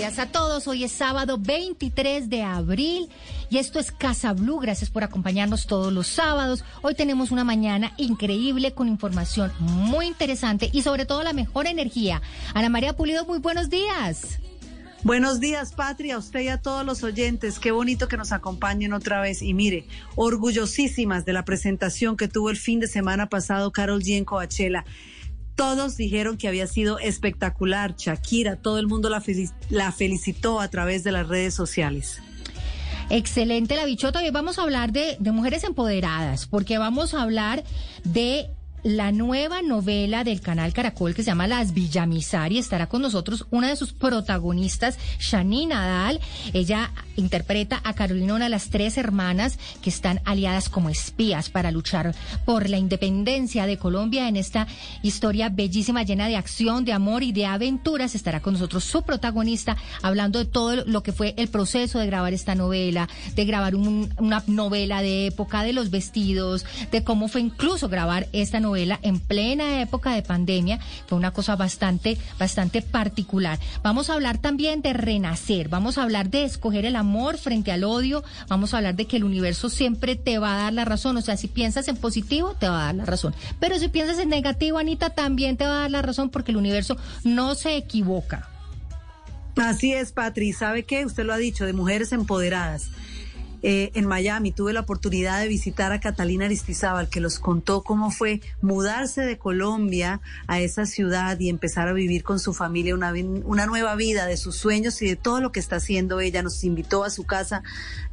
Días a todos. Hoy es sábado 23 de abril y esto es Casa Blue. Gracias por acompañarnos todos los sábados. Hoy tenemos una mañana increíble con información muy interesante y sobre todo la mejor energía. Ana María Pulido, muy buenos días. Buenos días, Patria, a usted y a todos los oyentes. Qué bonito que nos acompañen otra vez. Y mire, orgullosísimas de la presentación que tuvo el fin de semana pasado Carol G en Coachella. Todos dijeron que había sido espectacular. Shakira, todo el mundo la, felici- la felicitó a través de las redes sociales. Excelente la bichota. Hoy vamos a hablar de mujeres empoderadas, porque vamos a hablar de la nueva novela del canal Caracol que se llama Las Villamizar y estará con nosotros una de sus protagonistas, Shani Nadal. Ella interpreta a Carolina, las tres hermanas que están aliadas como espías para luchar por la independencia de Colombia en esta historia bellísima, llena de acción, de amor y de aventuras. Estará con nosotros su protagonista hablando de todo lo que fue el proceso de grabar esta novela, de grabar un- una novela de época, de los vestidos, de cómo fue incluso grabar esta novela en plena época de pandemia. Fue una cosa bastante, bastante particular. Vamos a hablar también de renacer, vamos a hablar de escoger el amor frente al odio, vamos a hablar de que el universo siempre te va a dar la razón. O sea, si piensas en positivo, te va a dar la razón. Pero si piensas en negativo, Anita, también te va a dar la razón porque el universo no se equivoca. Así es, Patri. ¿Sabe qué? Usted lo ha dicho, de mujeres empoderadas. Eh, en Miami tuve la oportunidad de visitar a Catalina Aristizábal, que los contó cómo fue mudarse de Colombia a esa ciudad y empezar a vivir con su familia una, una nueva vida de sus sueños y de todo lo que está haciendo ella. Nos invitó a su casa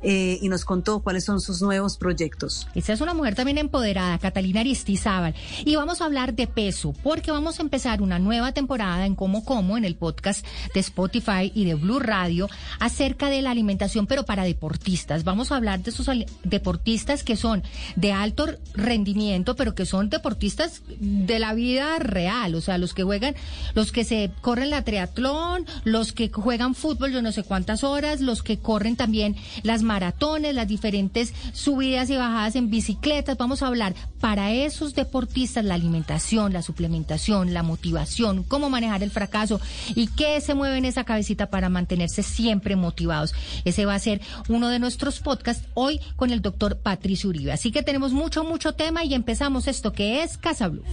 eh, y nos contó cuáles son sus nuevos proyectos. Esa es una mujer también empoderada, Catalina Aristizábal. Y vamos a hablar de peso, porque vamos a empezar una nueva temporada en Como Como, en el podcast de Spotify y de Blue Radio, acerca de la alimentación, pero para deportistas. Vamos a hablar de esos deportistas que son de alto rendimiento, pero que son deportistas de la vida real, o sea, los que juegan, los que se corren la triatlón, los que juegan fútbol yo no sé cuántas horas, los que corren también las maratones, las diferentes subidas y bajadas en bicicletas. Vamos a hablar para esos deportistas la alimentación, la suplementación, la motivación, cómo manejar el fracaso y qué se mueve en esa cabecita para mantenerse siempre motivados. Ese va a ser uno de nuestros podcasts hoy con el doctor Patricio Uribe. Así que tenemos mucho, mucho tema y empezamos esto que es Casa Blue.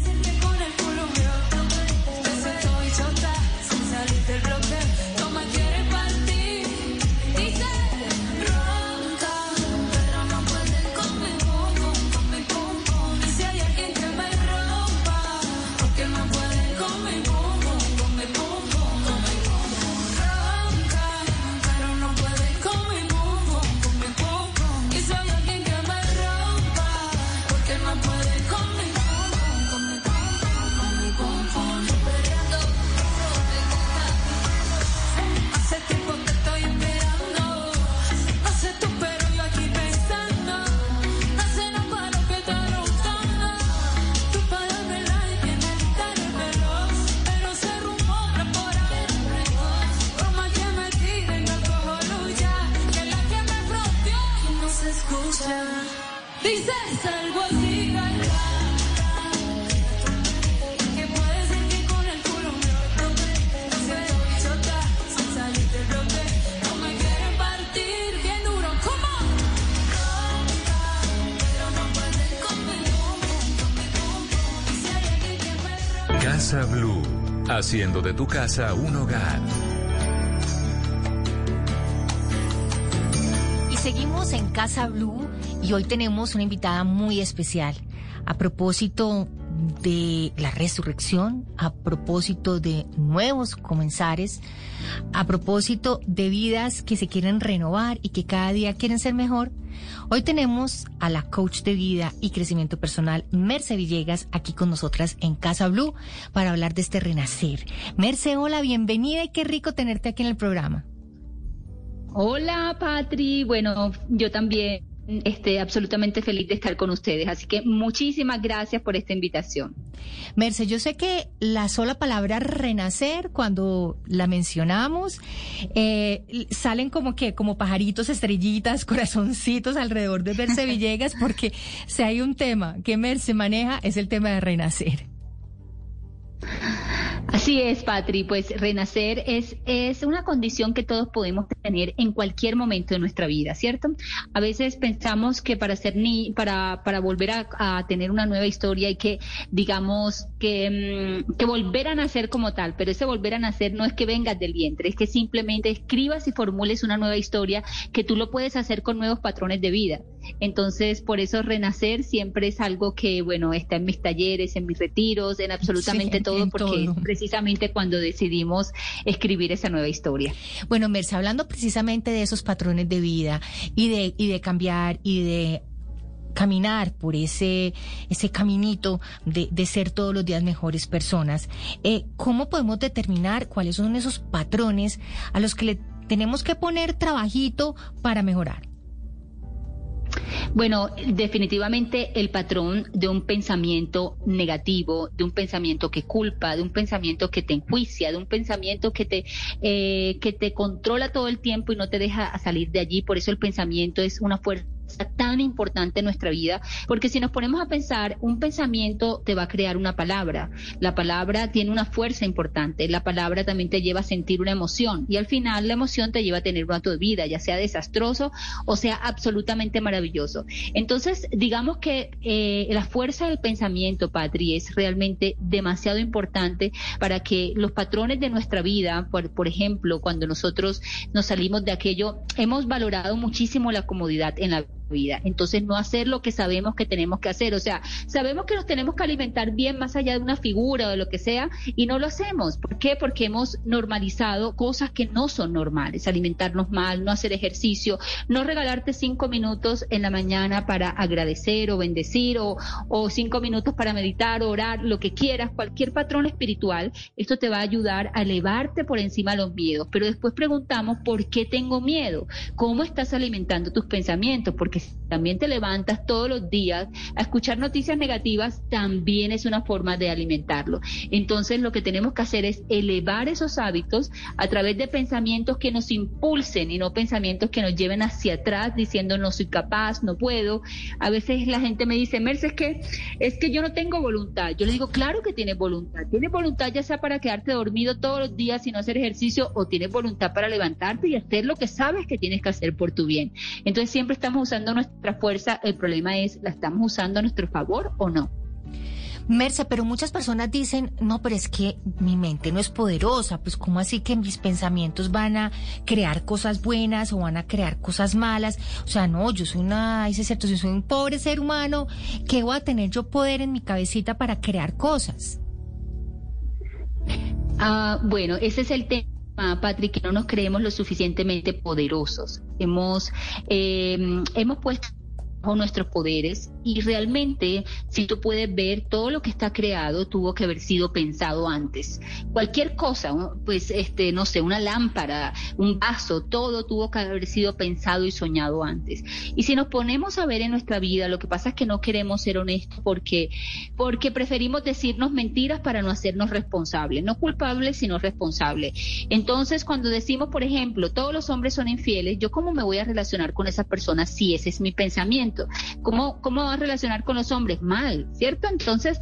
Casa Blue, haciendo de tu casa un hogar. En Casa Blue y hoy tenemos una invitada muy especial. A propósito de la resurrección, a propósito de nuevos comenzares, a propósito de vidas que se quieren renovar y que cada día quieren ser mejor. Hoy tenemos a la coach de vida y crecimiento personal, Merce Villegas, aquí con nosotras en Casa Blue para hablar de este renacer. Merce, hola, bienvenida y qué rico tenerte aquí en el programa. Hola, Patri. Bueno, yo también estoy absolutamente feliz de estar con ustedes. Así que muchísimas gracias por esta invitación. Merce, yo sé que la sola palabra renacer, cuando la mencionamos, eh, salen como que, como pajaritos, estrellitas, corazoncitos alrededor de Merce Villegas, porque si hay un tema que Merce maneja, es el tema de renacer. Así es, Patri, pues renacer es, es una condición que todos podemos tener en cualquier momento de nuestra vida, ¿cierto? A veces pensamos que para ser ni, para, para volver a, tener una nueva historia hay que, digamos, que, mm, que volver a nacer como tal, pero ese volver a nacer no es que vengas del vientre, es que simplemente escribas y formules una nueva historia que tú lo puedes hacer con nuevos patrones de vida. Entonces, por eso renacer siempre es algo que, bueno, está en mis talleres, en mis retiros, en absolutamente Sí, todo, en porque todo. es precisamente cuando decidimos escribir esa nueva historia. Bueno, Merce, hablando precisamente de esos patrones de vida y de, y de cambiar y de caminar por ese, ese caminito de, de ser todos los días mejores personas, eh, ¿cómo podemos determinar cuáles son esos patrones a los que le tenemos que poner trabajito para mejorar? Bueno, definitivamente el patrón de un pensamiento negativo, de un pensamiento que culpa, de un pensamiento que te enjuicia, de un pensamiento que te eh, que te controla todo el tiempo y no te deja salir de allí. Por eso el pensamiento es una fuerza tan importante en nuestra vida, porque si nos ponemos a pensar, un pensamiento te va a crear una palabra. La palabra tiene una fuerza importante. La palabra también te lleva a sentir una emoción y al final la emoción te lleva a tener un acto de vida, ya sea desastroso o sea absolutamente maravilloso. Entonces, digamos que eh, la fuerza del pensamiento, Patri, es realmente demasiado importante para que los patrones de nuestra vida, por, por ejemplo, cuando nosotros nos salimos de aquello, hemos valorado muchísimo la comodidad en la vida. Entonces, no hacer lo que sabemos que tenemos que hacer. O sea, sabemos que nos tenemos que alimentar bien más allá de una figura o de lo que sea y no lo hacemos. ¿Por qué? Porque hemos normalizado cosas que no son normales. Alimentarnos mal, no hacer ejercicio, no regalarte cinco minutos en la mañana para agradecer o bendecir o, o cinco minutos para meditar, orar, lo que quieras, cualquier patrón espiritual. Esto te va a ayudar a elevarte por encima de los miedos. Pero después preguntamos, ¿por qué tengo miedo? ¿Cómo estás alimentando tus pensamientos? Porque también te levantas todos los días a escuchar noticias negativas, también es una forma de alimentarlo. Entonces lo que tenemos que hacer es elevar esos hábitos a través de pensamientos que nos impulsen y no pensamientos que nos lleven hacia atrás diciendo no soy capaz, no puedo. A veces la gente me dice, Merce, es que, es que yo no tengo voluntad. Yo le digo, claro que tienes voluntad. Tienes voluntad ya sea para quedarte dormido todos los días y no hacer ejercicio o tienes voluntad para levantarte y hacer lo que sabes que tienes que hacer por tu bien. Entonces siempre estamos usando nuestra fuerza. El problema es, ¿la estamos usando a nuestro favor o no? Merce, pero muchas personas dicen, no, pero es que mi mente no es poderosa, pues ¿cómo así que mis pensamientos van a crear cosas buenas o van a crear cosas malas? O sea, no, yo soy una, dice cierto, si soy un pobre ser humano, ¿qué voy a tener yo poder en mi cabecita para crear cosas? Ah, bueno, ese es el tema. Patrick, que no nos creemos lo suficientemente poderosos. Hemos, eh, hemos puesto nuestros poderes y realmente si tú puedes ver todo lo que está creado tuvo que haber sido pensado antes. Cualquier cosa pues este no sé una lámpara un vaso todo tuvo que haber sido pensado y soñado antes. Y si nos ponemos a ver en nuestra vida lo que pasa es que no queremos ser honestos porque porque preferimos decirnos mentiras para no hacernos responsables no culpables sino responsables. Entonces cuando decimos por ejemplo todos los hombres son infieles yo cómo me voy a relacionar con esas personas si ese es mi pensamiento ¿Cómo, ¿Cómo va a relacionar con los hombres? Mal, ¿cierto? Entonces,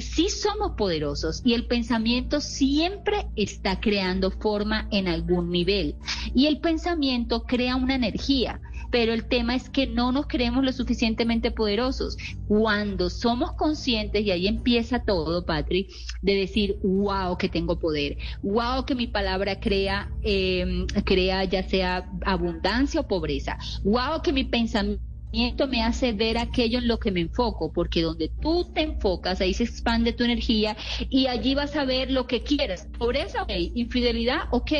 sí somos poderosos y el pensamiento siempre está creando forma en algún nivel. Y el pensamiento crea una energía pero el tema es que no nos creemos lo suficientemente poderosos. Cuando somos conscientes, y ahí empieza todo, Patrick, de decir, wow, que tengo poder, wow, que mi palabra crea, eh, crea ya sea abundancia o pobreza, wow, que mi pensamiento me hace ver aquello en lo que me enfoco, porque donde tú te enfocas, ahí se expande tu energía y allí vas a ver lo que quieres. Pobreza, ok. Infidelidad, ok.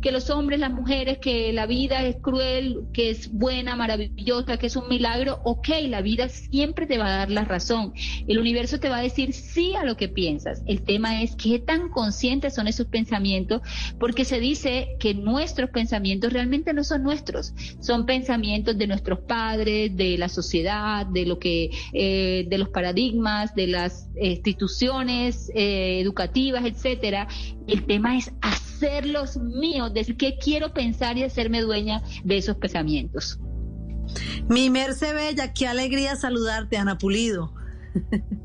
Que los hombres, las mujeres, que la vida es cruel, que es buena, maravillosa, que es un milagro, ok. La vida siempre te va a dar la razón. El universo te va a decir sí a lo que piensas. El tema es qué tan conscientes son esos pensamientos, porque se dice que nuestros pensamientos realmente no son nuestros, son pensamientos de nuestros padres, de la sociedad, de lo que, eh, de los paradigmas, de las instituciones eh, educativas, etcétera. El tema es hacerlos míos, decir qué quiero pensar y hacerme dueña de esos pensamientos. Mi Merce Bella, qué alegría saludarte, Ana Pulido.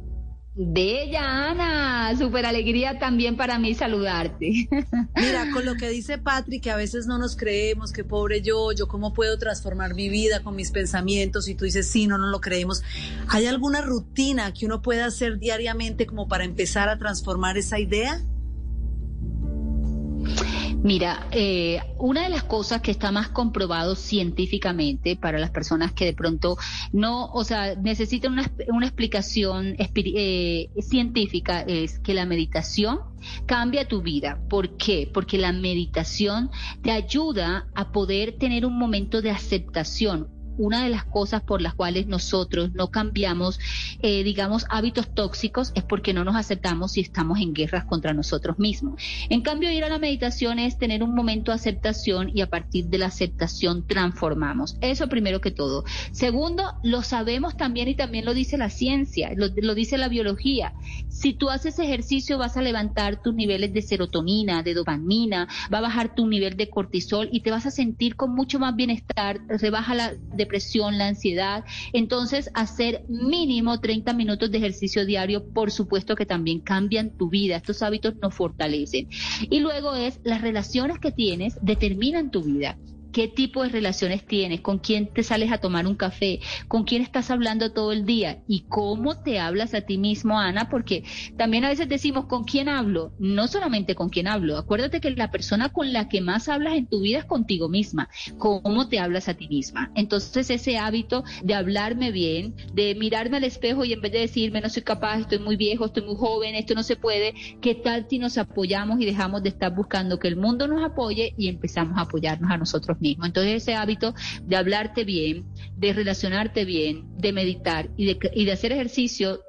Bella Ana, súper alegría también para mí saludarte. Mira, con lo que dice Patrick, que a veces no nos creemos, que pobre yo, yo cómo puedo transformar mi vida con mis pensamientos, y tú dices, sí, no nos lo creemos. ¿Hay alguna rutina que uno pueda hacer diariamente como para empezar a transformar esa idea? Mira, eh, una de las cosas que está más comprobado científicamente para las personas que de pronto no, o sea, necesitan una, una explicación eh, científica es que la meditación cambia tu vida. ¿Por qué? Porque la meditación te ayuda a poder tener un momento de aceptación, una de las cosas por las cuales nosotros no cambiamos, eh, digamos, hábitos tóxicos es porque no nos aceptamos y estamos en guerras contra nosotros mismos. En cambio, ir a la meditación es tener un momento de aceptación y a partir de la aceptación transformamos. Eso primero que todo. Segundo, lo sabemos también y también lo dice la ciencia, lo, lo dice la biología. Si tú haces ejercicio vas a levantar tus niveles de serotonina, de dopamina, va a bajar tu nivel de cortisol y te vas a sentir con mucho más bienestar, rebaja la depresión, la ansiedad. Entonces, hacer mínimo 30 minutos de ejercicio diario, por supuesto que también cambian tu vida. Estos hábitos nos fortalecen. Y luego es las relaciones que tienes determinan tu vida qué tipo de relaciones tienes, con quién te sales a tomar un café, con quién estás hablando todo el día y cómo te hablas a ti mismo, Ana, porque también a veces decimos con quién hablo, no solamente con quién hablo, acuérdate que la persona con la que más hablas en tu vida es contigo misma, cómo te hablas a ti misma. Entonces ese hábito de hablarme bien, de mirarme al espejo y en vez de decirme no soy capaz, estoy muy viejo, estoy muy joven, esto no se puede, ¿qué tal si nos apoyamos y dejamos de estar buscando que el mundo nos apoye y empezamos a apoyarnos a nosotros Entonces ese hábito de hablarte bien, de relacionarte bien, de meditar y de, y de hacer ejercicio,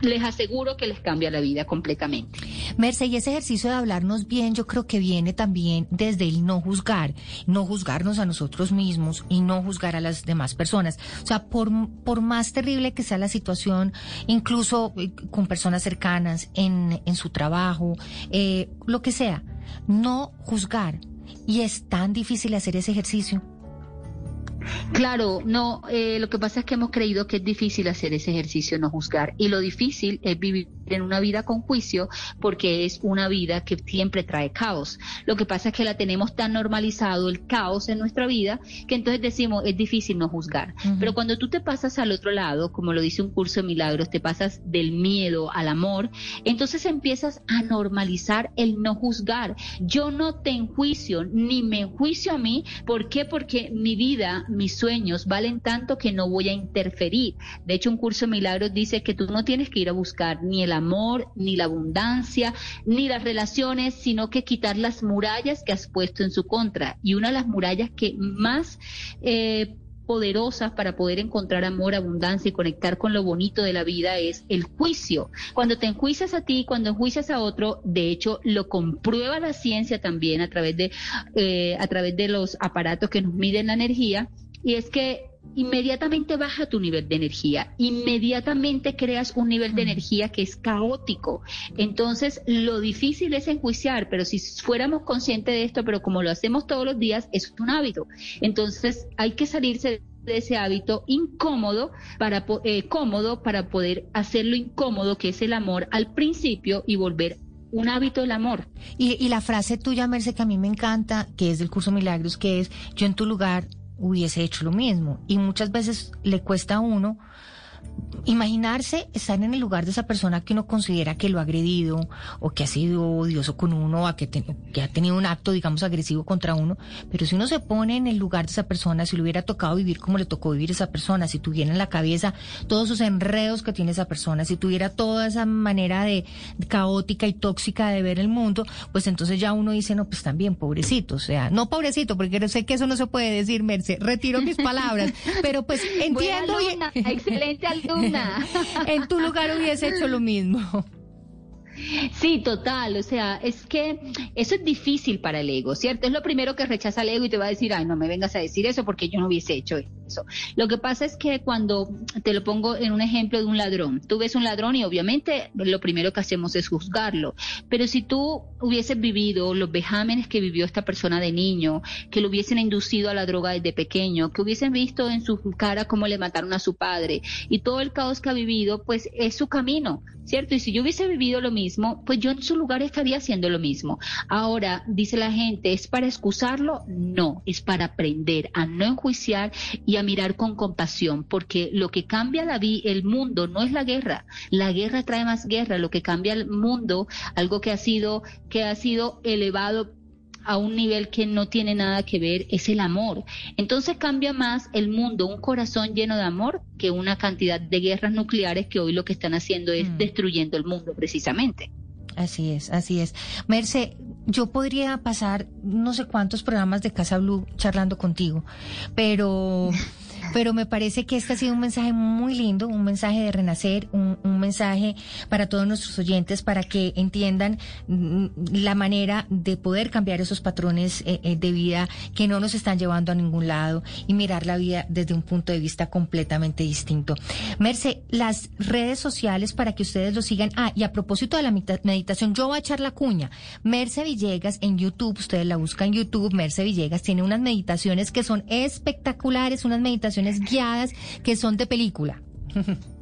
les aseguro que les cambia la vida completamente. Merce, y ese ejercicio de hablarnos bien, yo creo que viene también desde el no juzgar, no juzgarnos a nosotros mismos y no juzgar a las demás personas. O sea, por, por más terrible que sea la situación, incluso eh, con personas cercanas, en, en su trabajo, eh, lo que sea, no juzgar. Y es tan difícil hacer ese ejercicio. Claro, no, eh, lo que pasa es que hemos creído que es difícil hacer ese ejercicio, no juzgar. Y lo difícil es vivir en una vida con juicio porque es una vida que siempre trae caos. Lo que pasa es que la tenemos tan normalizado el caos en nuestra vida que entonces decimos es difícil no juzgar. Pero cuando tú te pasas al otro lado, como lo dice un curso de milagros, te pasas del miedo al amor, entonces empiezas a normalizar el no juzgar. Yo no te enjuicio ni me enjuicio a mí. ¿Por qué? Porque mi vida, mis sueños valen tanto que no voy a interferir. De hecho, un curso de milagros dice que tú no tienes que ir a buscar ni el amor, ni la abundancia, ni las relaciones, sino que quitar las murallas que has puesto en su contra. Y una de las murallas que más... Eh, poderosas para poder encontrar amor, abundancia y conectar con lo bonito de la vida es el juicio. Cuando te enjuicias a ti, cuando enjuicias a otro, de hecho lo comprueba la ciencia también a través de eh, a través de los aparatos que nos miden la energía y es que inmediatamente baja tu nivel de energía, inmediatamente creas un nivel de energía que es caótico. Entonces, lo difícil es enjuiciar, pero si fuéramos conscientes de esto, pero como lo hacemos todos los días, es un hábito. Entonces, hay que salirse de ese hábito incómodo para eh, cómodo para poder hacerlo incómodo que es el amor al principio y volver un hábito el amor. Y, y la frase tuya, Merce, que a mí me encanta, que es del curso Milagros, que es yo en tu lugar hubiese hecho lo mismo. Y muchas veces le cuesta a uno imaginarse estar en el lugar de esa persona que uno considera que lo ha agredido o que ha sido odioso con uno o que, te- que ha tenido un acto, digamos, agresivo contra uno, pero si uno se pone en el lugar de esa persona, si le hubiera tocado vivir como le tocó vivir esa persona, si tuviera en la cabeza todos esos enredos que tiene esa persona, si tuviera toda esa manera de caótica y tóxica de ver el mundo, pues entonces ya uno dice, no, pues también, pobrecito, o sea, no pobrecito, porque sé que eso no se puede decir, Merce, retiro mis palabras, pero pues entiendo Buena excelente en tu lugar hubiese hecho lo mismo. Sí, total, o sea, es que eso es difícil para el ego, ¿cierto? Es lo primero que rechaza el ego y te va a decir, ay, no me vengas a decir eso porque yo no hubiese hecho eso. Lo que pasa es que cuando te lo pongo en un ejemplo de un ladrón, tú ves un ladrón y obviamente lo primero que hacemos es juzgarlo, pero si tú hubieses vivido los vejámenes que vivió esta persona de niño, que lo hubiesen inducido a la droga desde pequeño, que hubiesen visto en su cara cómo le mataron a su padre y todo el caos que ha vivido, pues es su camino, ¿cierto? Y si yo hubiese vivido lo mismo, pues yo en su lugar estaría haciendo lo mismo. Ahora, dice la gente, ¿es para excusarlo? No, es para aprender a no enjuiciar y a mirar con compasión, porque lo que cambia la vi el mundo no es la guerra, la guerra trae más guerra, lo que cambia el mundo, algo que ha sido que ha sido elevado a un nivel que no tiene nada que ver es el amor. Entonces cambia más el mundo, un corazón lleno de amor, que una cantidad de guerras nucleares que hoy lo que están haciendo es Mm. destruyendo el mundo precisamente. Así es, así es. Merce, yo podría pasar no sé cuántos programas de Casa Blue charlando contigo, pero, pero me parece que este ha sido un mensaje muy lindo, un mensaje de renacer, un, un mensaje para todos nuestros oyentes, para que entiendan mm, la manera de poder cambiar esos patrones eh, eh, de vida que no nos están llevando a ningún lado y mirar la vida desde un punto de vista completamente distinto. Merce, las redes sociales para que ustedes lo sigan. Ah, y a propósito de la medita- meditación, yo voy a echar la cuña. Merce Villegas en YouTube, ustedes la buscan en YouTube, Merce Villegas tiene unas meditaciones que son espectaculares, unas meditaciones guiadas que son de película.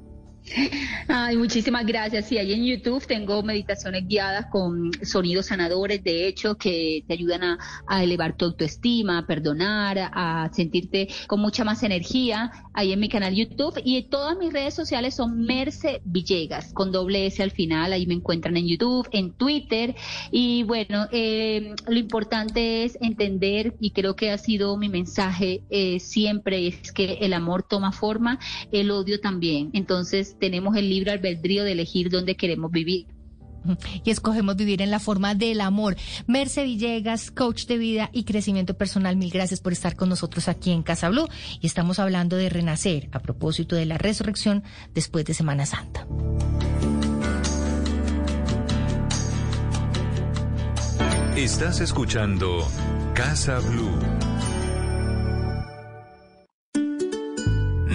Ay, muchísimas gracias. Sí, ahí en YouTube tengo meditaciones guiadas con sonidos sanadores, de hecho, que te ayudan a, a elevar tu autoestima, a perdonar, a sentirte con mucha más energía. Ahí en mi canal YouTube y todas mis redes sociales son Merce Villegas, con doble S al final. Ahí me encuentran en YouTube, en Twitter. Y bueno, eh, lo importante es entender, y creo que ha sido mi mensaje eh, siempre, es que el amor toma forma, el odio también. Entonces tenemos el libre albedrío de elegir dónde queremos vivir. y escogemos vivir en la forma del amor. Merce Villegas, coach de vida y crecimiento personal, mil gracias por estar con nosotros aquí en Casa Blue y estamos hablando de renacer a propósito de la resurrección después de Semana Santa. Estás escuchando Casa Blue.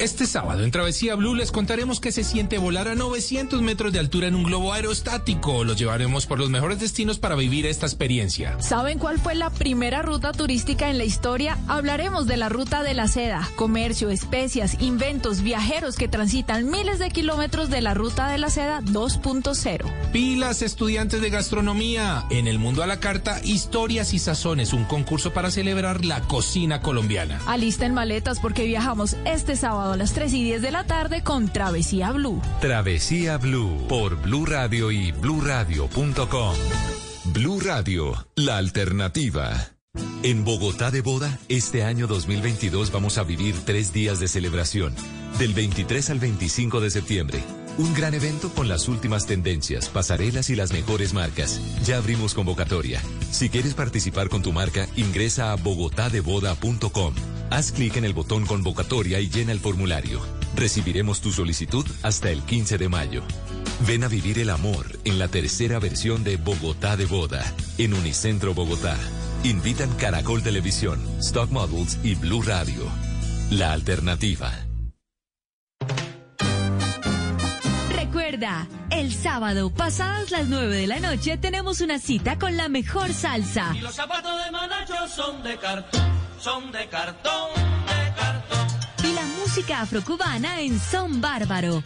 Este sábado en Travesía Blue les contaremos que se siente volar a 900 metros de altura en un globo aerostático. Los llevaremos por los mejores destinos para vivir esta experiencia. ¿Saben cuál fue la primera ruta turística en la historia? Hablaremos de la ruta de la seda, comercio, especias, inventos, viajeros que transitan miles de kilómetros de la ruta de la seda 2.0. Pilas estudiantes de gastronomía. En el mundo a la carta, historias y sazones, un concurso para celebrar la cocina colombiana. Alisten maletas porque viajamos este sábado a las 3 y 10 de la tarde con Travesía Blue. Travesía Blue por Blue Radio y bluradio.com. Blue Radio, la alternativa. En Bogotá de Boda, este año 2022 vamos a vivir tres días de celebración, del 23 al 25 de septiembre. Un gran evento con las últimas tendencias, pasarelas y las mejores marcas. Ya abrimos convocatoria. Si quieres participar con tu marca, ingresa a bogotadeboda.com. Haz clic en el botón convocatoria y llena el formulario. Recibiremos tu solicitud hasta el 15 de mayo. Ven a vivir el amor en la tercera versión de Bogotá de Boda, en Unicentro Bogotá. Invitan Caracol Televisión, Stock Models y Blue Radio. La alternativa. Recuerda, el sábado, pasadas las 9 de la noche, tenemos una cita con la mejor salsa. Y los zapatos de Manacho son de cartón, son de cartón, de cartón. Y la música afrocubana en Son Bárbaro.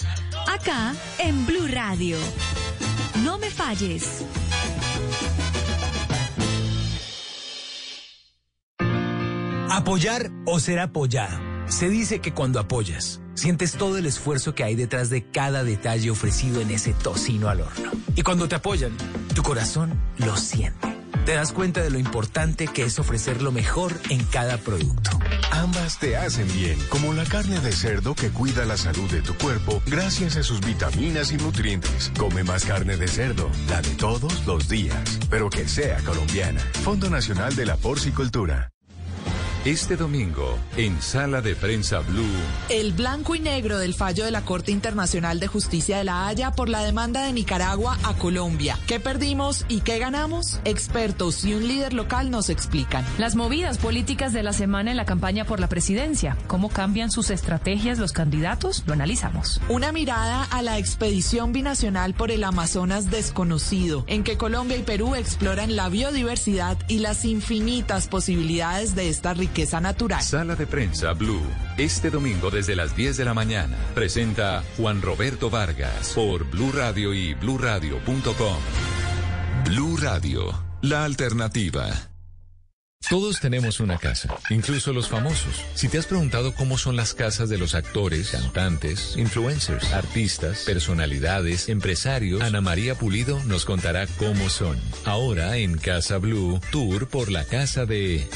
Acá, en Blue Radio. No me falles. Apoyar o ser apoyado. Se dice que cuando apoyas, sientes todo el esfuerzo que hay detrás de cada detalle ofrecido en ese tocino al horno. Y cuando te apoyan, tu corazón lo siente. Te das cuenta de lo importante que es ofrecer lo mejor en cada producto. Ambas te hacen bien, como la carne de cerdo que cuida la salud de tu cuerpo gracias a sus vitaminas y nutrientes. Come más carne de cerdo, la de todos los días, pero que sea colombiana. Fondo Nacional de la Porcicultura. Este domingo, en Sala de Prensa Blue, El blanco y negro del fallo de la Corte Internacional de Justicia de la Haya por la demanda de Nicaragua a Colombia. ¿Qué perdimos y qué ganamos? Expertos y un líder local nos explican. Las movidas políticas de la semana en la campaña por la presidencia. ¿Cómo cambian sus estrategias los candidatos? Lo analizamos. Una mirada a la expedición binacional por el Amazonas desconocido, en que Colombia y Perú exploran la biodiversidad y las infinitas posibilidades de esta riqueza natural. Sala de Prensa Blue, este domingo desde las 10 de la mañana, presenta Juan Roberto Vargas por Blue Radio y bluradio.com. Blue Radio, la alternativa. Todos tenemos una casa, incluso los famosos. Si te has preguntado cómo son las casas de los actores, cantantes, influencers, artistas, personalidades, empresarios, Ana María Pulido nos contará cómo son. Ahora en Casa Blue, tour por la casa de...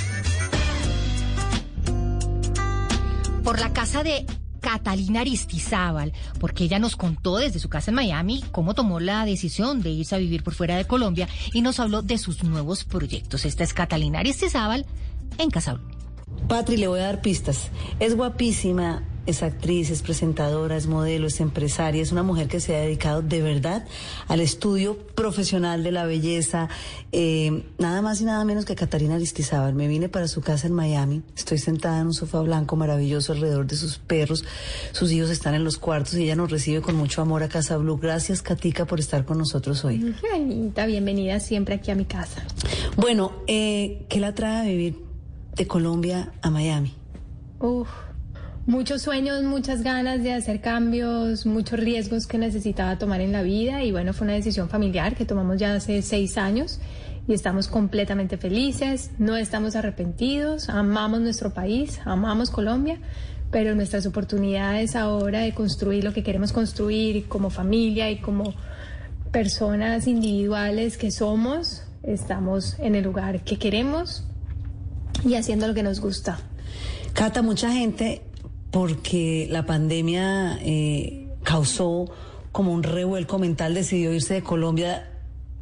por la casa de Catalina Aristizábal, porque ella nos contó desde su casa en Miami cómo tomó la decisión de irse a vivir por fuera de Colombia y nos habló de sus nuevos proyectos. Esta es Catalina Aristizábal en Casa. Patri, le voy a dar pistas. Es guapísima, es actriz, es presentadora, es modelo, es empresaria, es una mujer que se ha dedicado de verdad al estudio profesional de la belleza. Eh, nada más y nada menos que Catarina Aristizábal. Me vine para su casa en Miami, estoy sentada en un sofá blanco maravilloso alrededor de sus perros, sus hijos están en los cuartos y ella nos recibe con mucho amor a Casa Blue. Gracias, Katica, por estar con nosotros hoy. Anita, bienvenida siempre aquí a mi casa. Bueno, eh, ¿qué la trae a vivir de Colombia a Miami? Uf, muchos sueños, muchas ganas de hacer cambios, muchos riesgos que necesitaba tomar en la vida y bueno, fue una decisión familiar que tomamos ya hace seis años y estamos completamente felices, no estamos arrepentidos, amamos nuestro país, amamos Colombia, pero nuestras oportunidades ahora de construir lo que queremos construir como familia y como personas individuales que somos, estamos en el lugar que queremos y haciendo lo que nos gusta. Cata, mucha gente, porque la pandemia eh, causó como un revuelco mental, decidió irse de Colombia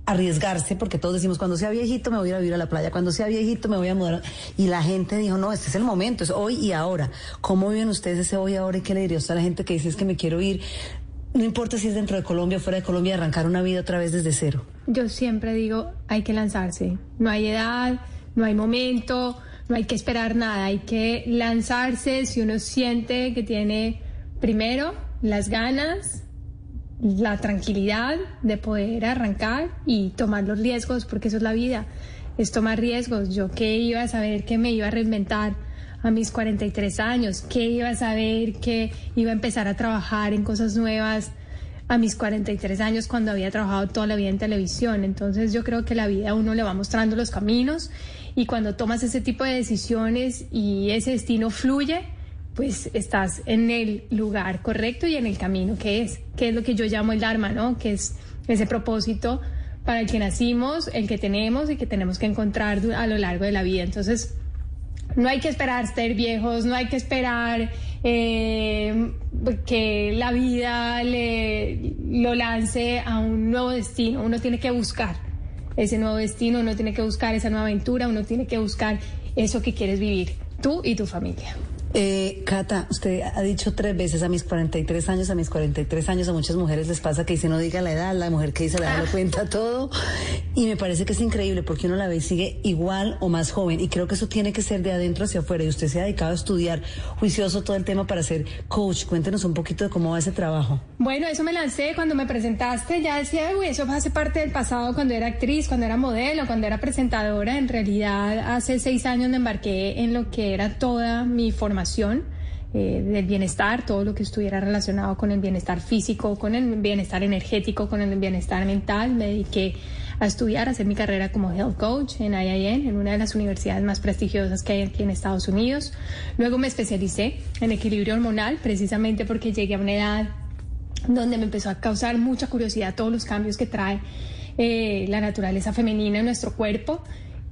arriesgarse, porque todos decimos, cuando sea viejito me voy a ir a vivir a la playa, cuando sea viejito me voy a mudar. Y la gente dijo, no, este es el momento, es hoy y ahora. ¿Cómo viven ustedes ese hoy y ahora? ¿Y qué le diría usted a la gente que dice es que me quiero ir? No importa si es dentro de Colombia o fuera de Colombia, arrancar una vida otra vez desde cero. Yo siempre digo, hay que lanzarse. No hay edad, no hay momento, no hay que esperar nada, hay que lanzarse si uno siente que tiene primero las ganas, la tranquilidad de poder arrancar y tomar los riesgos, porque eso es la vida, es tomar riesgos. Yo qué iba a saber que me iba a reinventar a mis 43 años, qué iba a saber que iba a empezar a trabajar en cosas nuevas a mis 43 años cuando había trabajado toda la vida en televisión. Entonces yo creo que la vida a uno le va mostrando los caminos y cuando tomas ese tipo de decisiones y ese destino fluye, pues estás en el lugar correcto y en el camino que es, que es lo que yo llamo el Dharma, ¿no? Que es ese propósito para el que nacimos, el que tenemos y que tenemos que encontrar a lo largo de la vida. Entonces, no hay que esperar ser viejos, no hay que esperar eh, que la vida le, lo lance a un nuevo destino. Uno tiene que buscar ese nuevo destino, uno tiene que buscar esa nueva aventura, uno tiene que buscar eso que quieres vivir, tú y tu familia. Eh, Cata, usted ha dicho tres veces a mis 43 años, a mis 43 años, a muchas mujeres les pasa que dice no diga la edad, la mujer que dice la edad lo cuenta todo. Y me parece que es increíble porque uno la ve y sigue igual o más joven. Y creo que eso tiene que ser de adentro hacia afuera. Y usted se ha dedicado a estudiar juicioso todo el tema para ser coach. Cuéntenos un poquito de cómo va ese trabajo. Bueno, eso me lancé cuando me presentaste, ya decía, uy, eso hace parte del pasado cuando era actriz, cuando era modelo, cuando era presentadora. En realidad, hace seis años me embarqué en lo que era toda mi formación eh, del bienestar, todo lo que estuviera relacionado con el bienestar físico, con el bienestar energético, con el bienestar mental. Me dediqué a estudiar, a hacer mi carrera como health coach en IIN, en una de las universidades más prestigiosas que hay aquí en Estados Unidos. Luego me especialicé en equilibrio hormonal, precisamente porque llegué a una edad donde me empezó a causar mucha curiosidad todos los cambios que trae eh, la naturaleza femenina en nuestro cuerpo.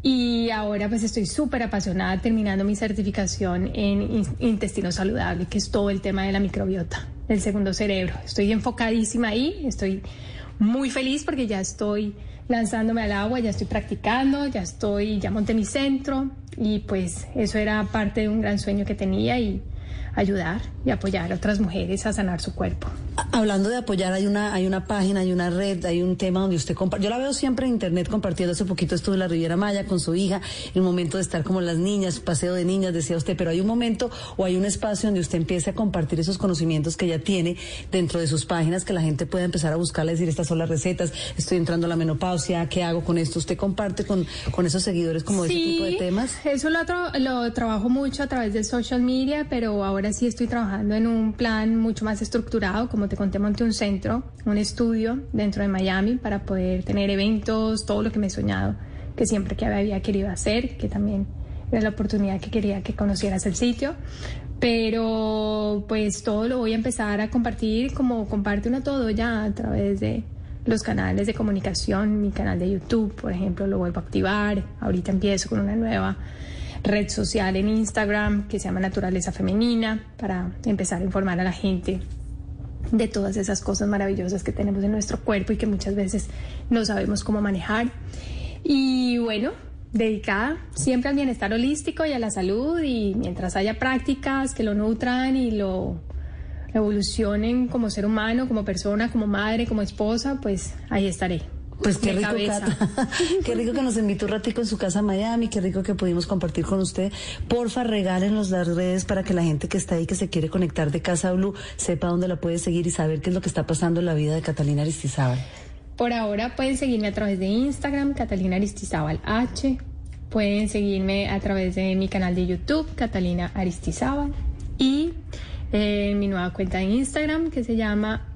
Y ahora pues estoy súper apasionada terminando mi certificación en in- intestino saludable, que es todo el tema de la microbiota, del segundo cerebro. Estoy enfocadísima ahí, estoy muy feliz porque ya estoy lanzándome al agua, ya estoy practicando, ya estoy, ya monté mi centro y pues eso era parte de un gran sueño que tenía y ayudar y apoyar a otras mujeres a sanar su cuerpo. Hablando de apoyar, hay una, hay una página, hay una red, hay un tema donde usted comparte. Yo la veo siempre en internet compartiendo. Hace poquito estuve en la Riviera Maya con su hija, el momento de estar como las niñas, paseo de niñas, decía usted, pero hay un momento o hay un espacio donde usted empiece a compartir esos conocimientos que ya tiene dentro de sus páginas, que la gente pueda empezar a buscarle, decir, estas son las recetas, estoy entrando a la menopausia, ¿qué hago con esto? ¿Usted comparte con, con esos seguidores como ese tipo de temas? Eso lo, tra- lo trabajo mucho a través de social media, pero ahora sí estoy trabajando en un plan mucho más estructurado. Como te conté, monté un centro, un estudio dentro de Miami para poder tener eventos, todo lo que me he soñado, que siempre que había querido hacer, que también era la oportunidad que quería que conocieras el sitio. Pero pues todo lo voy a empezar a compartir como comparte uno todo ya a través de los canales de comunicación, mi canal de YouTube, por ejemplo, lo vuelvo a activar. Ahorita empiezo con una nueva red social en Instagram que se llama Naturaleza Femenina para empezar a informar a la gente de todas esas cosas maravillosas que tenemos en nuestro cuerpo y que muchas veces no sabemos cómo manejar. Y bueno, dedicada siempre al bienestar holístico y a la salud y mientras haya prácticas que lo nutran y lo evolucionen como ser humano, como persona, como madre, como esposa, pues ahí estaré. Pues qué rico. Cata. qué rico que nos invitó un ratico en su casa a Miami, qué rico que pudimos compartir con usted. Porfa, regálenos las redes para que la gente que está ahí, que se quiere conectar de Casa Blue, sepa dónde la puede seguir y saber qué es lo que está pasando en la vida de Catalina Aristizábal. Por ahora pueden seguirme a través de Instagram, Catalina Aristizábal H. Pueden seguirme a través de mi canal de YouTube, Catalina Aristizábal. Y eh, mi nueva cuenta de Instagram que se llama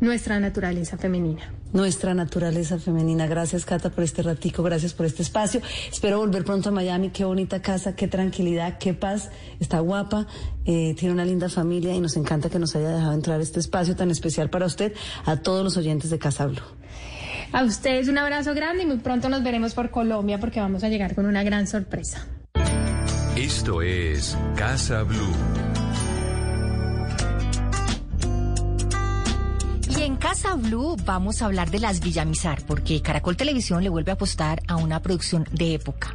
Nuestra Naturaleza Femenina. Nuestra naturaleza femenina. Gracias, Cata, por este ratico, gracias por este espacio. Espero volver pronto a Miami. Qué bonita casa, qué tranquilidad, qué paz. Está guapa, eh, tiene una linda familia y nos encanta que nos haya dejado entrar a este espacio tan especial para usted, a todos los oyentes de Casa Blue. A ustedes un abrazo grande y muy pronto nos veremos por Colombia porque vamos a llegar con una gran sorpresa. Esto es Casa Blue. Casa Blue vamos a hablar de las Villamizar, porque Caracol Televisión le vuelve a apostar a una producción de época.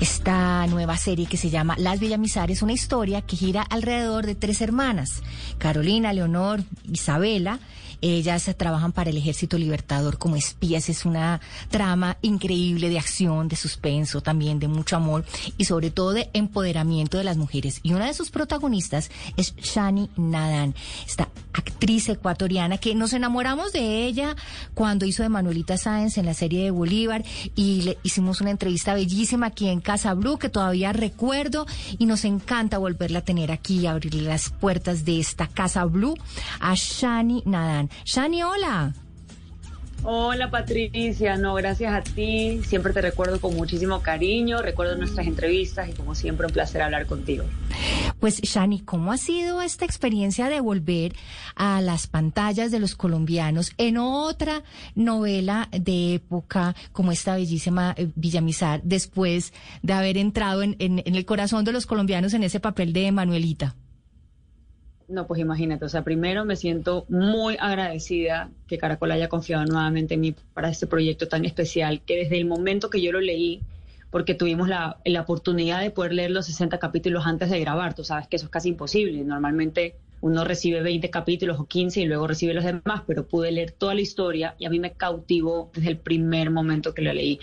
Esta nueva serie que se llama Las Villamizar es una historia que gira alrededor de tres hermanas, Carolina, Leonor, Isabela. Ellas trabajan para el Ejército Libertador como espías. Es una trama increíble de acción, de suspenso, también de mucho amor y sobre todo de empoderamiento de las mujeres. Y una de sus protagonistas es Shani Nadan, esta actriz ecuatoriana que nos enamoramos de ella cuando hizo de Manuelita Sáenz en la serie de Bolívar y le hicimos una entrevista bellísima aquí en Casa Blue que todavía recuerdo y nos encanta volverla a tener aquí y abrirle las puertas de esta Casa Blue a Shani Nadan. Shani, hola. Hola Patricia, no, gracias a ti. Siempre te recuerdo con muchísimo cariño, recuerdo nuestras entrevistas y como siempre un placer hablar contigo. Pues Shani, ¿cómo ha sido esta experiencia de volver a las pantallas de los colombianos en otra novela de época como esta bellísima eh, Villamizar, después de haber entrado en, en- en el corazón de los colombianos en ese papel de Manuelita? No, pues imagínate, o sea, primero me siento muy agradecida que Caracol haya confiado nuevamente en mí para este proyecto tan especial, que desde el momento que yo lo leí porque tuvimos la, la oportunidad de poder leer los 60 capítulos antes de grabar. Tú sabes que eso es casi imposible. Normalmente uno recibe 20 capítulos o 15 y luego recibe los demás, pero pude leer toda la historia y a mí me cautivó desde el primer momento que lo leí.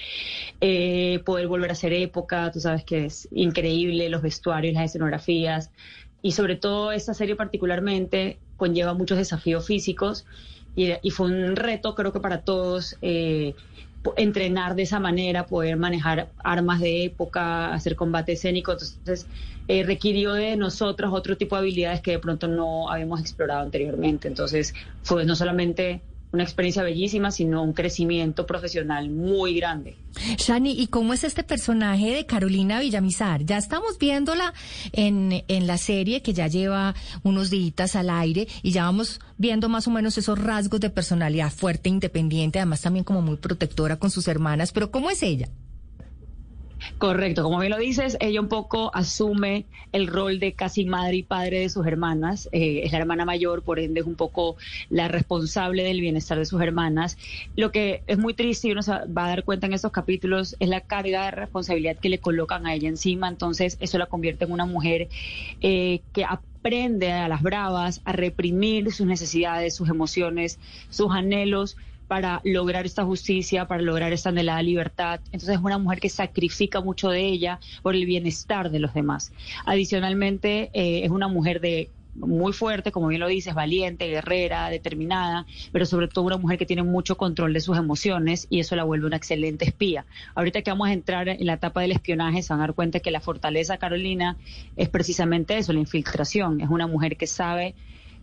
Eh, poder volver a hacer época, tú sabes que es increíble, los vestuarios, las escenografías y sobre todo esta serie particularmente conlleva muchos desafíos físicos y, fue un reto creo que para todos. Eh, entrenar de esa manera, poder manejar armas de época, hacer combate escénico, entonces eh, requirió de nosotros otro tipo de habilidades que de pronto no habíamos explorado anteriormente. Entonces fue no solamente una experiencia bellísima, sino un crecimiento profesional muy grande. Shani, ¿y cómo es este personaje de Carolina Villamizar? Ya estamos viéndola en, en la serie que ya lleva unos días al aire y ya vamos viendo más o menos esos rasgos de personalidad fuerte, independiente, además también como muy protectora con sus hermanas, pero ¿cómo es ella? Correcto, como bien lo dices, ella un poco asume el rol de casi madre y padre de sus hermanas. Eh, es la hermana mayor, por ende es un poco la responsable del bienestar de sus hermanas. Lo que es muy triste y uno se va a dar cuenta en estos capítulos es la carga de responsabilidad que le colocan a ella encima. Entonces eso la convierte en una mujer eh, que aprende a las bravas a reprimir sus necesidades, sus emociones, sus anhelos para lograr esta justicia, para lograr esta anhelada libertad. Entonces es una mujer que sacrifica mucho de ella por el bienestar de los demás. Adicionalmente, eh, es una mujer de muy fuerte, como bien lo dices, valiente, guerrera, determinada, pero sobre todo una mujer que tiene mucho control de sus emociones y eso la vuelve una excelente espía. Ahorita que vamos a entrar en la etapa del espionaje, se van a dar cuenta que la fortaleza Carolina es precisamente eso, la infiltración. Es una mujer que sabe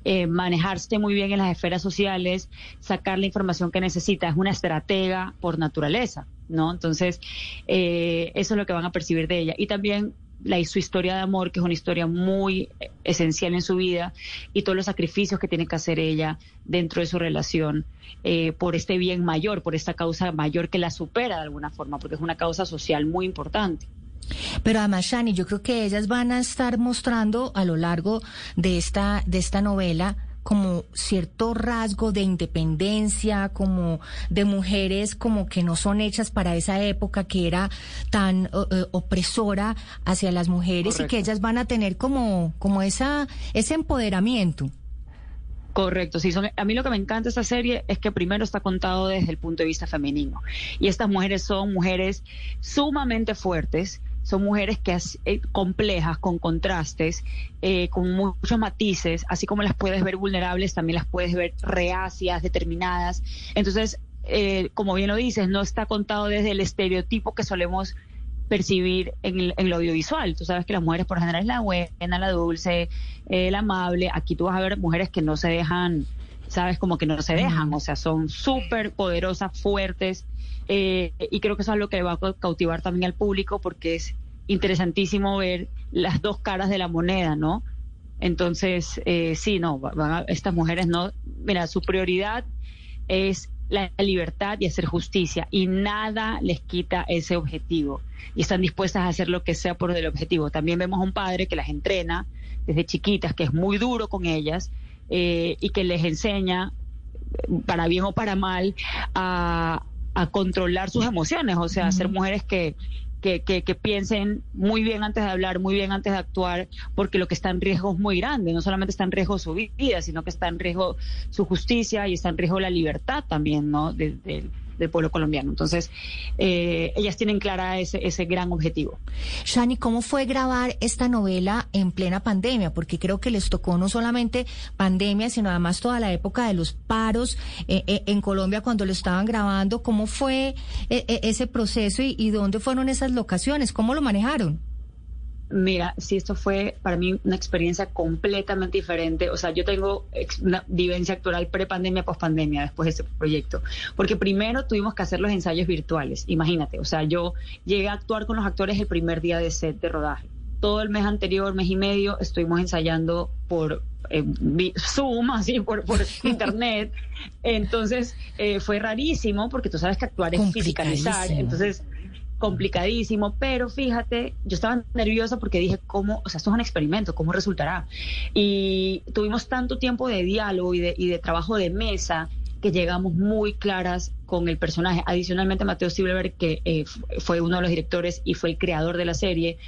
eh, manejarse muy bien en las esferas sociales, sacar la información que necesita. Es una estratega por naturaleza, ¿no? Entonces, eh, eso es lo que van a percibir de ella. Y también la, su historia de amor, que es una historia muy esencial en su vida, y todos los sacrificios que tiene que hacer ella dentro de su relación eh, por este bien mayor, por esta causa mayor que la supera de alguna forma, porque es una causa social muy importante. Pero además, Shani, yo creo que ellas van a estar mostrando a lo largo de esta, de esta novela como cierto rasgo de independencia, como de mujeres como que no son hechas para esa época que era tan eh, opresora hacia las mujeres Correcto. y que ellas van a tener como, como esa, ese empoderamiento. Correcto, sí, son, a mí lo que me encanta de esta serie es que primero está contado desde el punto de vista femenino. Y estas mujeres son mujeres sumamente fuertes, son mujeres que eh, complejas, con contrastes, eh, con muchos matices, así como las puedes ver vulnerables, también las puedes ver reacias, determinadas. Entonces, eh, como bien lo dices, no está contado desde el estereotipo que solemos percibir en, el- en lo audiovisual. Tú sabes que las mujeres por general es la buena, la dulce, eh, la amable. Aquí tú vas a ver mujeres que no se dejan, sabes, como que no se dejan, o sea, son súper poderosas, fuertes, eh, y creo que eso es lo que va a cau- cautivar también al público porque es interesantísimo ver las dos caras de la moneda, ¿no? Entonces, eh, sí, no, va- van a- estas mujeres no, mira, su prioridad es la libertad y hacer justicia y nada les quita ese objetivo y están dispuestas a hacer lo que sea por el objetivo. También vemos a un padre que las entrena desde chiquitas, que es muy duro con ellas eh, y que les enseña, para bien o para mal, a, a controlar sus emociones, o sea, a ser mujeres que, que, que, que piensen muy bien antes de hablar, muy bien antes de actuar, porque lo que está en riesgo es muy grande. No solamente está en riesgo su vida, sino que está en riesgo su justicia y está en riesgo la libertad también, ¿no? De- de- del pueblo colombiano. Entonces, eh, ellas tienen clara ese, ese gran objetivo. Shani, ¿cómo fue grabar esta novela en plena pandemia? Porque creo que les tocó no solamente pandemia, sino además toda la época de los paros eh, eh, en Colombia cuando lo estaban grabando. ¿Cómo fue eh, ese proceso y dónde fueron esas locaciones? ¿Cómo lo manejaron? Mira, sí, esto fue para mí una experiencia completamente diferente. O sea, yo tengo una vivencia actual pre-pandemia, post-pandemia, después de este proyecto. Porque primero tuvimos que hacer los ensayos virtuales. Imagínate, o sea, yo llegué a actuar con los actores el primer día de set de rodaje. Todo el mes anterior, mes y medio, estuvimos ensayando por eh, Zoom, así, por, por internet. Entonces, eh, fue rarísimo porque tú sabes que actuar es fisicalizar. Entonces, complicadísimo, pero fíjate, yo estaba nerviosa porque dije, ¿cómo? O sea, esto es un experimento, ¿cómo resultará? Y tuvimos tanto tiempo de diálogo y de, trabajo de mesa que llegamos muy claras con el personaje. Adicionalmente, Mateo Silverberg, que eh, fue uno de los directores y fue el creador de la serie,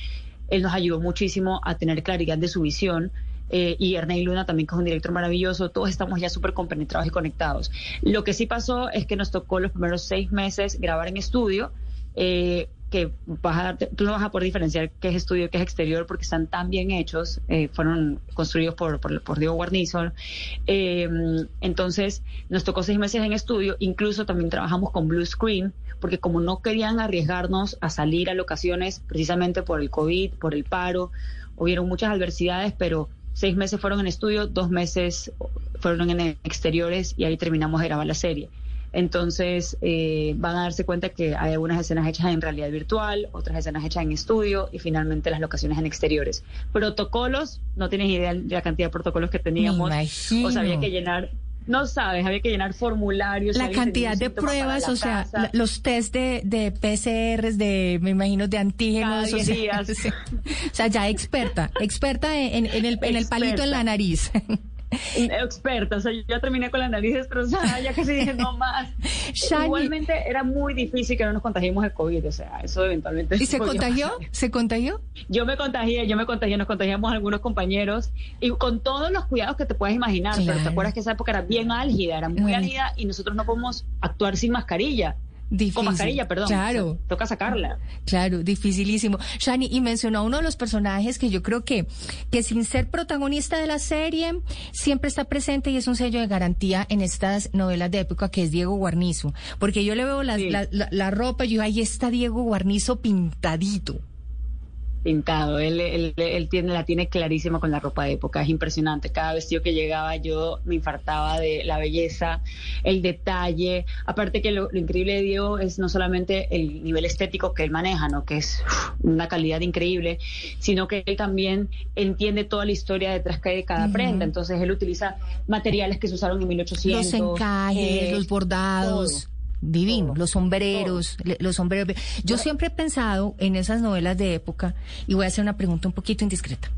él nos ayudó muchísimo a tener claridad de su visión. eh, y Ernei Luna también, que es un director maravilloso, todos estamos ya súper compenetrados y conectados. Lo que sí pasó es que nos tocó los primeros seis meses grabar en estudio, eh, que vas a tú no vas a poder diferenciar qué es estudio, qué es exterior, porque están tan bien hechos, eh, fueron construidos por, por, Diego Guarnizo. Eh, entonces, nos tocó seis meses en estudio, incluso también trabajamos con Blue Screen, porque como no querían arriesgarnos a salir a locaciones precisamente por el COVID, por el paro, hubieron muchas adversidades, pero seis meses fueron en estudio, dos meses fueron en exteriores y ahí terminamos de grabar la serie. Entonces eh, van a darse cuenta que hay algunas escenas hechas en realidad virtual, otras escenas hechas en estudio y finalmente las locaciones en exteriores. Protocolos, no tienes idea de la cantidad de protocolos que teníamos. O sea, había que llenar, no sabes, había que llenar formularios. La cantidad de pruebas, o sea, la- los test de, de PCRs, de, me imagino, de antígenos. O, sea. O sea, ya experta, experta en, en el, en el palito en la nariz. experta, o sea, yo ya terminé con la nariz destrozada, ya casi dije no más. Shani. Igualmente era muy difícil que no nos contagiemos de COVID, o sea, eso eventualmente. ¿Y se contagió? pasar. ¿Se contagió? Yo me contagié, yo me contagié, nos contagiamos algunos compañeros y con todos los cuidados que te puedes imaginar, pero te acuerdas que esa época era bien álgida, era muy Ay. álgida y nosotros no podemos actuar sin mascarilla. Difícil. Con mascarilla, perdón. Claro. Toca sacarla. Claro, dificilísimo. Shani, y mencionó a uno de los personajes que yo creo que, que sin ser protagonista de la serie, siempre está presente y es un sello de garantía en estas novelas de época que es Diego Guarnizo. Porque yo le veo las- Sí. la, la- la ropa y yo, ahí está Diego Guarnizo pintadito. Pintado. Él, él, él tiene, la tiene clarísima con la ropa de época. Es impresionante. Cada vestido que llegaba yo me infartaba de la belleza, el detalle. Aparte que lo, lo increíble de Diego es no solamente el nivel estético que él maneja, ¿no? que es una calidad increíble, sino que él también entiende toda la historia detrás que hay de cada prenda. Entonces él utiliza materiales que se usaron en 1800. Los encajes, eh, los bordados. Divino, los sombreros, le- los sombreros. Yo siempre he pensado en esas novelas de época, y voy a hacer una pregunta un poquito indiscreta.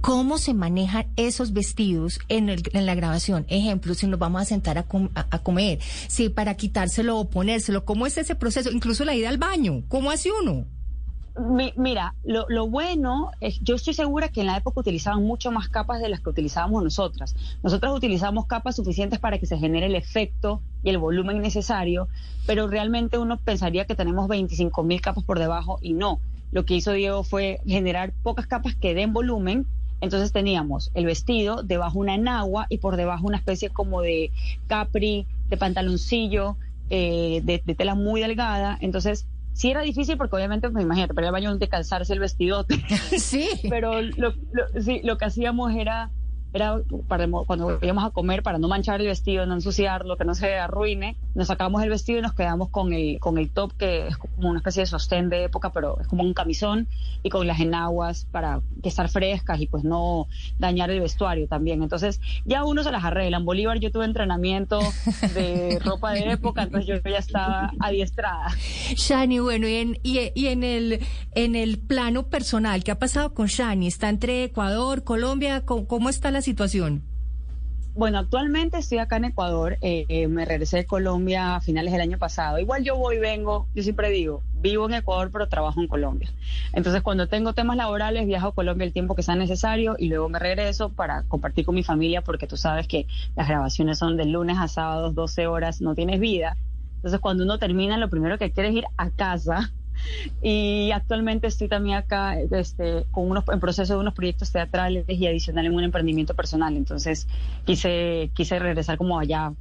¿Cómo se manejan esos vestidos en, el- en la grabación? Ejemplo, si nos vamos a sentar a, com- a- a comer, si para quitárselo o ponérselo, ¿cómo es ese proceso? Incluso la ida al baño, ¿cómo hace uno? Mi- Mira, lo, lo bueno es, yo estoy segura que en la época utilizaban mucho más capas de las que utilizábamos nosotras. Nosotras utilizamos capas suficientes para que se genere el efecto y el volumen necesario, pero realmente uno pensaría que tenemos 25 mil capas por debajo y no. Lo que hizo Diego fue generar pocas capas que den volumen. Entonces teníamos el vestido, debajo una enagua y por debajo una especie como de capri, de pantaloncillo, eh, de, de tela muy delgada. Entonces sí era difícil porque obviamente, pues imagínate, para al baño de calzarse el vestidote. sí. Pero lo, lo- sí, lo que hacíamos era, era para, cuando íbamos a comer, para no manchar el vestido, no ensuciarlo, que no se arruine, nos sacamos el vestido y nos quedamos con el, con el top, que es como una especie de sostén de época, pero es como un camisón, y con las enaguas para que estar frescas y pues no dañar el vestuario también. Entonces, ya uno se las arregla. En Bolívar yo tuve entrenamiento de ropa de época, entonces yo ya estaba adiestrada. Shani, bueno, y en, y, y en el en el plano personal, ¿qué ha pasado con Shani? ¿Está entre Ecuador, Colombia? ¿Cómo, cómo está la situación? Bueno, actualmente estoy acá en Ecuador. eh, me regresé de Colombia a finales del año pasado. Igual yo voy vengo, yo siempre digo, vivo en Ecuador, pero trabajo en Colombia. Entonces, cuando tengo temas laborales, viajo a Colombia el tiempo que sea necesario y luego me regreso para compartir con mi familia, porque tú sabes que las grabaciones son de lunes a sábados, 12 horas, no tienes vida. Entonces, cuando uno termina, lo primero que quiere es ir a casa. Y actualmente estoy también acá este, con unos, en proceso de unos proyectos teatrales y adicional en un emprendimiento personal. Entonces quise, quise regresar como allá,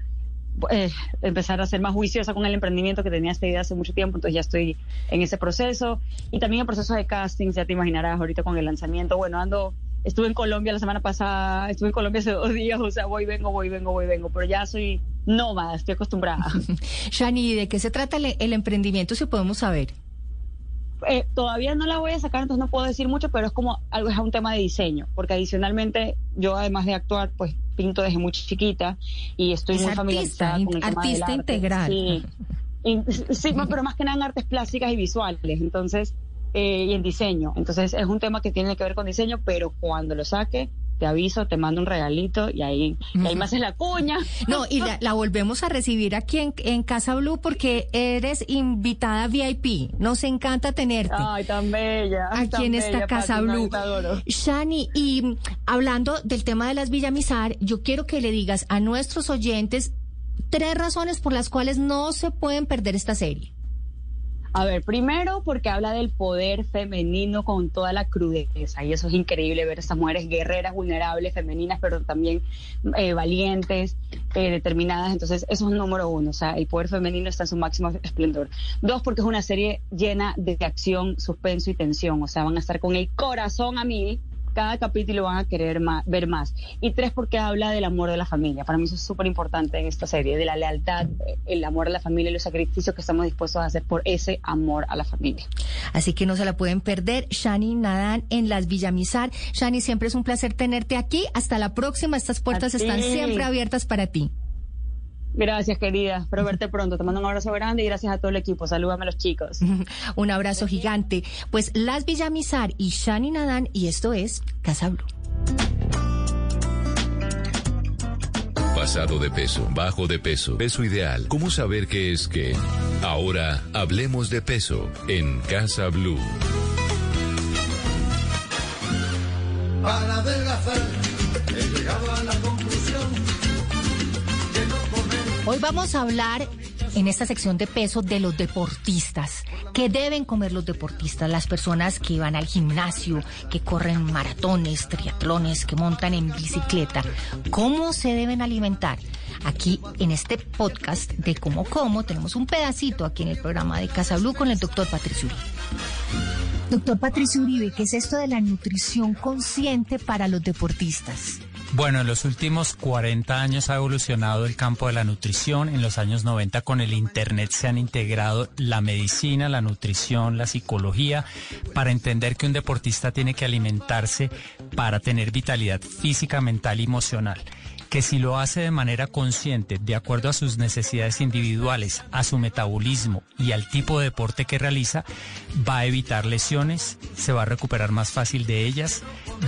eh, empezar a ser más juiciosa con el emprendimiento que tenía esta idea hace mucho tiempo. Entonces ya estoy en ese proceso y también en proceso de castings, ya te imaginarás ahorita con el lanzamiento. Bueno, ando, estuve en Colombia la semana pasada, estuve en Colombia hace dos días, o sea, voy, vengo, voy, vengo, voy, vengo, pero ya soy nómada, estoy acostumbrada. Shani, ¿de qué se trata el, el emprendimiento, si podemos saber? Eh, todavía no la voy a sacar, entonces no puedo decir mucho, pero es como algo, es un tema de diseño, porque adicionalmente yo además de actuar, pues pinto desde muy chiquita y estoy Es muy artista, familiarizada con el tema del arte. integral. Sí, Y- sí, pero más que nada en artes plásticas y visuales, entonces, eh, y en diseño. Entonces es un tema que tiene que ver con diseño, pero cuando lo saque, te aviso, te mando un regalito y ahí, y ahí me haces la cuña. No, y la, la volvemos a recibir aquí en, en Casa Blue porque eres invitada VIP. Nos encanta tenerte. Ay, tan bella. Aquí tan en esta Casa Pati, Blue. Shani, y hablando del tema de las Villamizar, yo quiero que le digas a nuestros oyentes tres razones por las cuales no se pueden perder esta serie. A ver, primero porque habla del poder femenino con toda la crudeza y eso es increíble ver a estas mujeres guerreras, vulnerables, femeninas, pero también eh, valientes, eh, determinadas. Entonces, eso es número uno, o sea, el poder femenino está en su máximo esplendor. Dos, porque es una serie llena de acción, suspenso y tensión, o sea, van a estar con el corazón a mil cada capítulo van a querer ma- ver más. Y tres, porque habla del amor de la familia. Para mí eso es súper importante en esta serie, de la lealtad, eh, el amor a la familia y los sacrificios que estamos dispuestos a hacer por ese amor a la familia. Así que no se la pueden perder. Shani Nadan en las Villamizar. Shani, siempre es un placer tenerte aquí. Hasta la próxima. Estas puertas están siempre abiertas para ti. Gracias, querida. Espero verte pronto. Te mando un abrazo grande y gracias a todo el equipo. Salúdame a los chicos. Un abrazo gigante. Pues las Villamizar y Shani Nadan, y esto es Casa Blue. Pasado de peso, bajo de peso, peso ideal. ¿Cómo saber qué es qué? Ahora hablemos de peso en Casa Blue. Para adelgazar Hoy vamos a hablar en esta sección de peso de los deportistas. ¿Qué deben comer los deportistas? Las personas que van al gimnasio, que corren maratones, triatlones, que montan en bicicleta. ¿Cómo se deben alimentar? Aquí en este podcast de Cómo Como tenemos un pedacito aquí en el programa de Casa Blue con el doctor Patricio Uribe. Doctor Patricio Uribe, ¿qué es esto de la nutrición consciente para los deportistas? Bueno, en los últimos 40 años ha evolucionado el campo de la nutrición. En los años 90 con el Internet se han integrado la medicina, la nutrición, la psicología, para entender que un deportista tiene que alimentarse para tener vitalidad física, mental y emocional que si lo hace de manera consciente, de acuerdo a sus necesidades individuales, a su metabolismo y al tipo de deporte que realiza, va a evitar lesiones, se va a recuperar más fácil de ellas,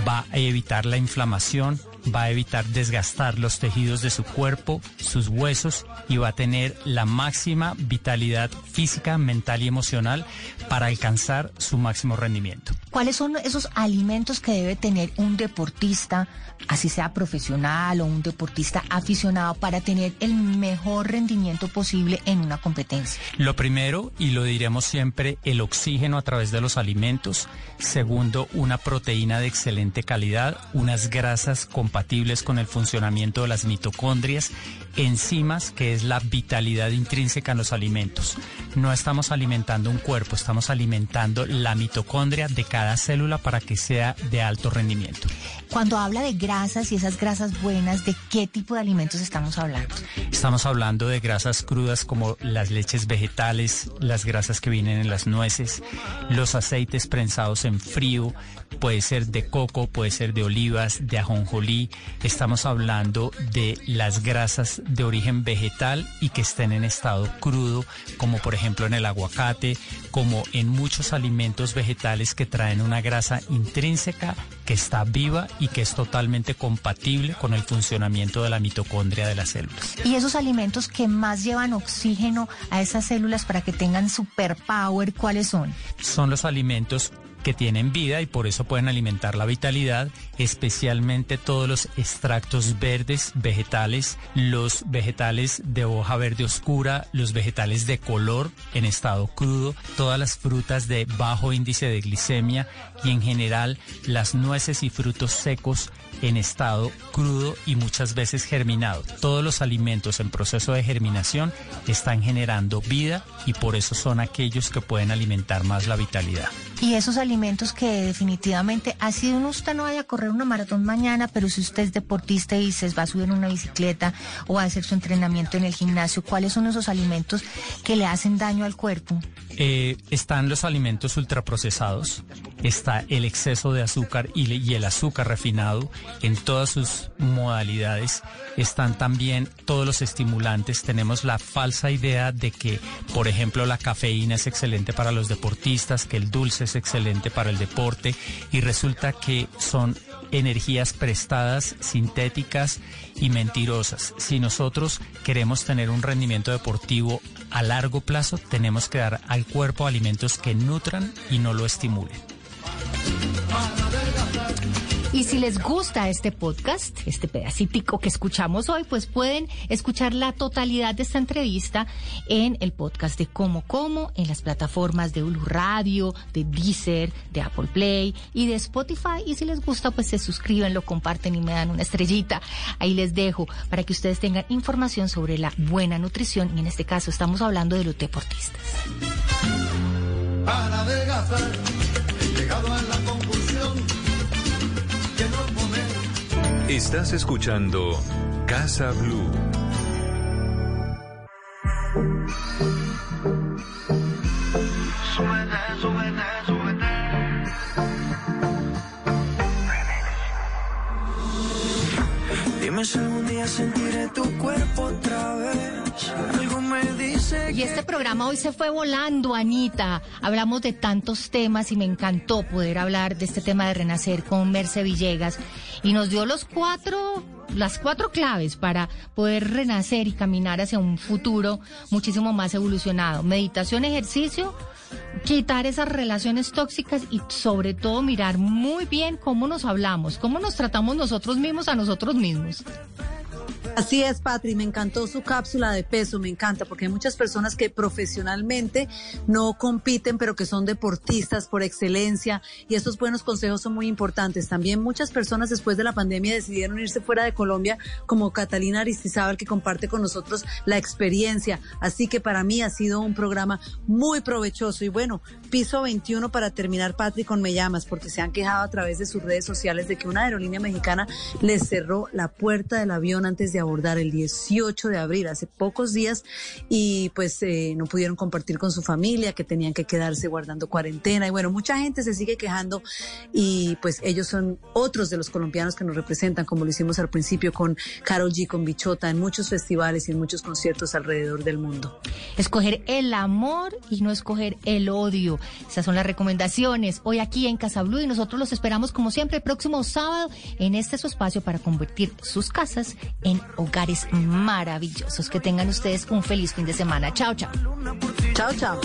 va a evitar la inflamación, va a evitar desgastar los tejidos de su cuerpo, sus huesos y va a tener la máxima vitalidad física, mental y emocional para alcanzar su máximo rendimiento. ¿Cuáles son esos alimentos que debe tener un deportista, así sea profesional o un deportista aficionado, para tener el mejor rendimiento posible en una competencia? Lo primero, y lo diremos siempre, el oxígeno a través de los alimentos. Segundo, una proteína de excelente calidad, unas grasas compatibles con el funcionamiento de las mitocondrias, enzimas, que es la vitalidad intrínseca en los alimentos. No estamos alimentando un cuerpo, estamos alimentando la mitocondria de cada célula para que sea de alto rendimiento. Cuando habla de grasas y esas grasas buenas, ¿de qué tipo de alimentos estamos hablando? Estamos hablando de grasas crudas como las leches vegetales, las grasas que vienen en las nueces, los aceites prensados en frío, puede ser de coco, puede ser de olivas, de ajonjolí. Estamos hablando de las grasas de origen vegetal y que estén en estado crudo, como por ejemplo en el aguacate, como en muchos alimentos vegetales que traen una grasa intrínseca que está viva y que es totalmente compatible con el funcionamiento de la mitocondria de las células. Y esos alimentos que más llevan oxígeno a esas células para que tengan superpower, ¿cuáles son? Son los alimentos que tienen vida y por eso pueden alimentar la vitalidad, especialmente todos los extractos verdes, vegetales, los vegetales de hoja verde oscura, los vegetales de color en estado crudo, todas las frutas de bajo índice de glicemia y en general las nueces y frutos secos en estado crudo y muchas veces germinado. Todos los alimentos en proceso de germinación están generando vida y por eso son aquellos que pueden alimentar más la vitalidad. Y esos alimentos que definitivamente, así uno usted no vaya a correr una maratón mañana, pero si usted es deportista y se va a subir en una bicicleta o va a hacer su entrenamiento en el gimnasio, ¿cuáles son esos alimentos que le hacen daño al cuerpo? Eh, están los alimentos ultraprocesados, está el exceso de azúcar y, el azúcar refinado en todas sus modalidades, están también todos los estimulantes, tenemos la falsa idea de que, por ejemplo, la cafeína es excelente para los deportistas, que el dulce es excelente para el deporte y resulta que son energías prestadas, sintéticas y mentirosas. Si nosotros queremos tener un rendimiento deportivo a largo plazo, tenemos que dar al cuerpo alimentos que nutran y no lo estimulen. Y si les gusta este podcast, este pedacitico que escuchamos hoy, pues pueden escuchar la totalidad de esta entrevista en el podcast de Como Como, en las plataformas de Ulu Radio, de Deezer, de Apple Play y de Spotify. Y si les gusta, pues se suscriben, lo comparten y me dan una estrellita. Ahí les dejo para que ustedes tengan información sobre la buena nutrición. Y en este caso estamos hablando de los deportistas. Para adelgazar, he llegado a la Estás escuchando Casa Blue. Dime si algún día sentiré tu cuerpo otra vez. Algo me dice Y este programa hoy se fue volando, Anita. Hablamos de tantos temas y me encantó poder hablar de este tema de renacer con Merce Villegas. Y nos dio los cuatro, las cuatro claves para poder renacer y caminar hacia un futuro muchísimo más evolucionado. Meditación, ejercicio, quitar esas relaciones tóxicas y sobre todo mirar muy bien cómo nos hablamos, cómo nos tratamos nosotros mismos a nosotros mismos. Así es, Patri, me encantó su cápsula de peso, me encanta, porque hay muchas personas que profesionalmente no compiten, pero que son deportistas por excelencia, y estos buenos consejos son muy importantes. También muchas personas después de la pandemia decidieron irse fuera de Colombia, como Catalina Aristizábal, que comparte con nosotros la experiencia. Así que para mí ha sido un programa muy provechoso. Y bueno, piso 21 para terminar, Patri, con Me Llamas, porque se han quejado a través de sus redes sociales de que una aerolínea mexicana les cerró la puerta del avión antes de abordar el 18 de abril, hace pocos días, y pues eh, no pudieron compartir con su familia, que tenían que quedarse guardando cuarentena. Y bueno, mucha gente se sigue quejando y pues ellos son otros de los colombianos que nos representan, como lo hicimos al principio con Carol G, con Bichota, en muchos festivales y en muchos conciertos alrededor del mundo. Escoger el amor y no escoger el odio. Esas son las recomendaciones hoy aquí en Casa Blue y nosotros los esperamos como siempre el próximo sábado en este su espacio para convertir sus casas en hogares maravillosos. Que tengan ustedes un feliz fin de semana. Chao, chao. Chao, chao.